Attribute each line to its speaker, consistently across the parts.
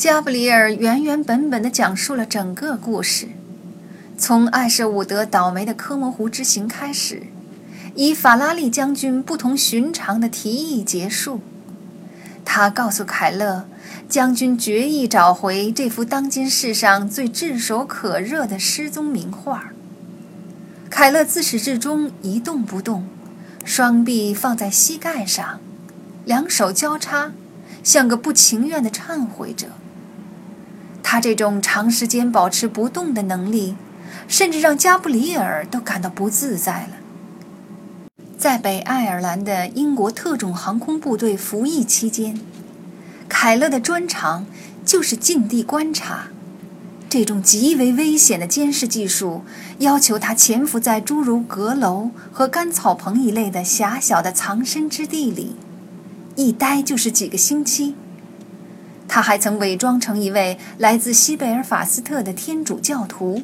Speaker 1: 加布里尔原原本本地讲述了整个故事，从艾舍伍德倒霉的科摩湖之行开始，以法拉利将军不同寻常的提议结束。他告诉凯勒，将军决意找回这幅当今世上最炙手可热的失踪名画。凯勒自始至终一动不动，双臂放在膝盖上，两手交叉，像个不情愿的忏悔者。他这种长时间保持不动的能力，甚至让加布里尔都感到不自在了。在北爱尔兰的英国特种航空部队服役期间，凯勒的专长就是近地观察。这种极为危险的监视技术，要求他潜伏在诸如阁楼和干草棚一类的狭小的藏身之地里，一待就是几个星期。他还曾伪装成一位来自西贝尔法斯特的天主教徒，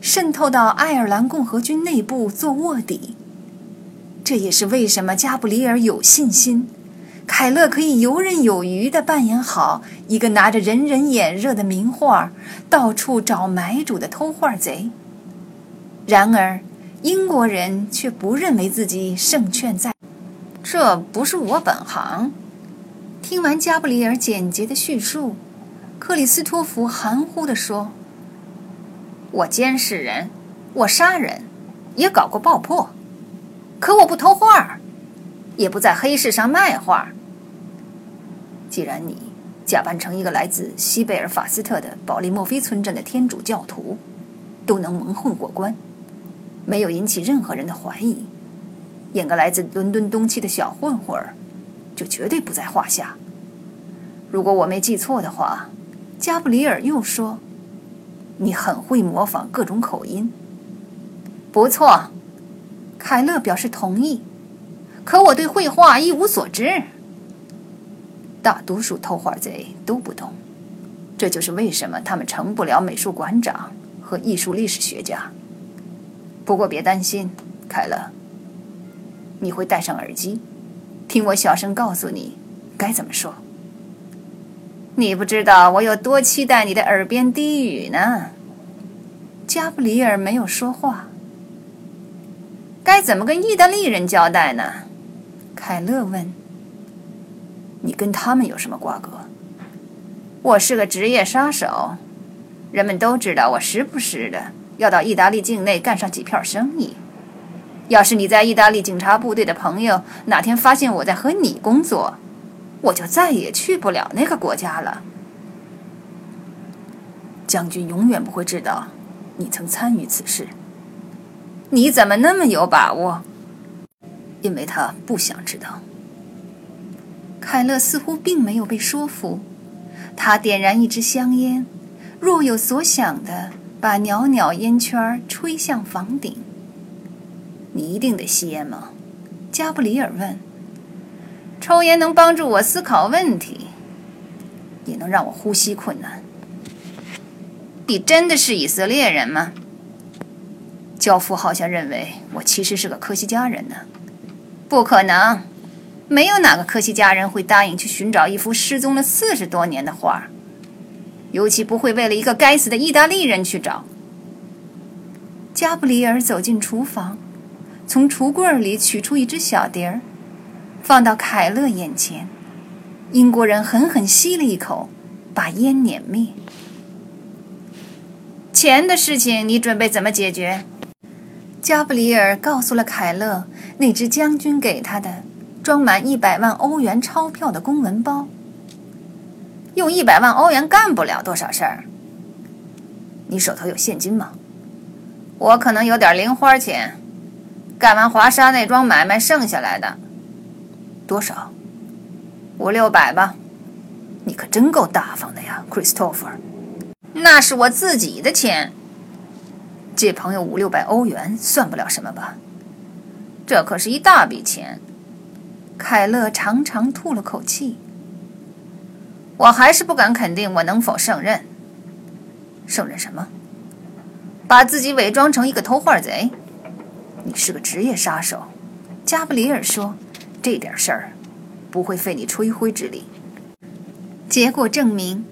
Speaker 1: 渗透到爱尔兰共和军内部做卧底。这也是为什么加布里尔有信心，凯勒可以游刃有余地扮演好一个拿着人人眼热的名画，到处找买主的偷画贼。然而，英国人却不认为自己胜券在，这不是我本行。听完加布里尔简洁的叙述，克里斯托弗含糊地说：“我监视人，我杀人，也搞过爆破，可我不偷画，也不在黑市上卖画。既然你假扮成一个来自西贝尔法斯特的保利莫菲村镇的天主教徒，都能蒙混过关，没有引起任何人的怀疑，演个来自伦敦东区的小混混儿。”就绝对不在话下。如果我没记错的话，加布里尔又说：“你很会模仿各种口音。”不错，凯勒表示同意。可我对绘画一无所知。大多数偷画贼都不懂，这就是为什么他们成不了美术馆长和艺术历史学家。不过别担心，凯勒，你会戴上耳机。听我小声告诉你，该怎么说。你不知道我有多期待你的耳边低语呢。加布里尔没有说话。该怎么跟意大利人交代呢？凯勒问。你跟他们有什么瓜葛？我是个职业杀手，人们都知道我时不时的要到意大利境内干上几票生意。要是你在意大利警察部队的朋友哪天发现我在和你工作，我就再也去不了那个国家了。将军永远不会知道你曾参与此事。你怎么那么有把握？因为他不想知道。凯勒似乎并没有被说服，他点燃一支香烟，若有所想的把袅袅烟圈吹向房顶。你一定得吸烟吗？加布里尔问。抽烟能帮助我思考问题，也能让我呼吸困难。你真的是以色列人吗？教父好像认为我其实是个科西嘉人呢。不可能，没有哪个科西嘉人会答应去寻找一幅失踪了四十多年的画，尤其不会为了一个该死的意大利人去找。加布里尔走进厨房。从橱柜里取出一只小碟儿，放到凯勒眼前。英国人狠狠吸了一口，把烟碾灭。钱的事情你准备怎么解决？加布里尔告诉了凯勒那只将军给他的装满一百万欧元钞票的公文包。用一百万欧元干不了多少事儿。你手头有现金吗？我可能有点零花钱。干完华沙那桩买卖剩下来的多少？五六百吧。你可真够大方的呀，Christopher。那是我自己的钱。借朋友五六百欧元算不了什么吧？这可是一大笔钱。凯勒长长吐了口气。我还是不敢肯定我能否胜任。胜任什么？把自己伪装成一个偷画贼。你是个职业杀手，加布里尔说：“这点事儿不会费你吹灰之力。”结果证明，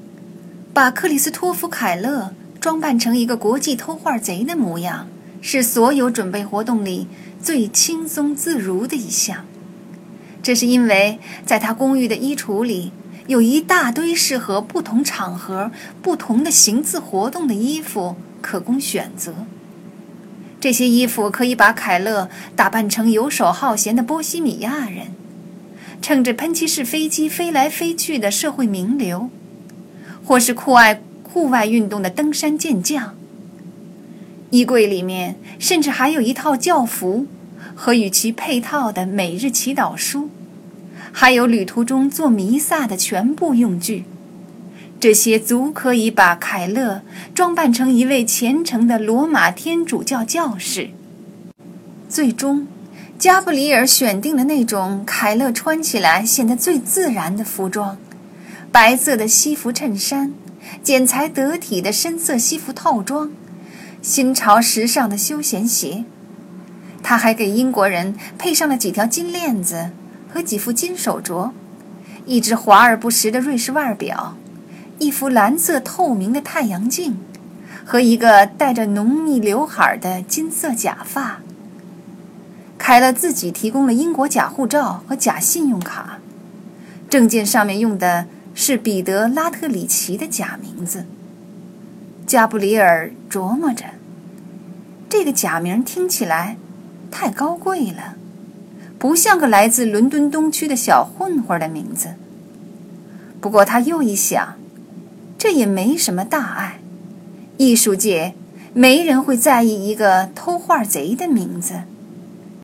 Speaker 1: 把克里斯托弗·凯勒装扮成一个国际偷画贼的模样，是所有准备活动里最轻松自如的一项。这是因为在他公寓的衣橱里有一大堆适合不同场合、不同的行字活动的衣服可供选择。这些衣服可以把凯勒打扮成游手好闲的波西米亚人，乘着喷气式飞机飞来飞去的社会名流，或是酷爱户外运动的登山健将。衣柜里面甚至还有一套教服。和与其配套的每日祈祷书，还有旅途中做弥撒的全部用具，这些足可以把凯勒装扮成一位虔诚的罗马天主教教士。最终，加布里尔选定了那种凯勒穿起来显得最自然的服装：白色的西服衬衫、剪裁得体的深色西服套装、新潮时尚的休闲鞋。他还给英国人配上了几条金链子和几副金手镯，一只华而不实的瑞士腕表，一副蓝色透明的太阳镜，和一个带着浓密刘海的金色假发。凯勒自己提供了英国假护照和假信用卡，证件上面用的是彼得·拉特里奇的假名字。加布里尔琢磨着，这个假名听起来。太高贵了，不像个来自伦敦东区的小混混的名字。不过他又一想，这也没什么大碍。艺术界没人会在意一个偷画贼的名字。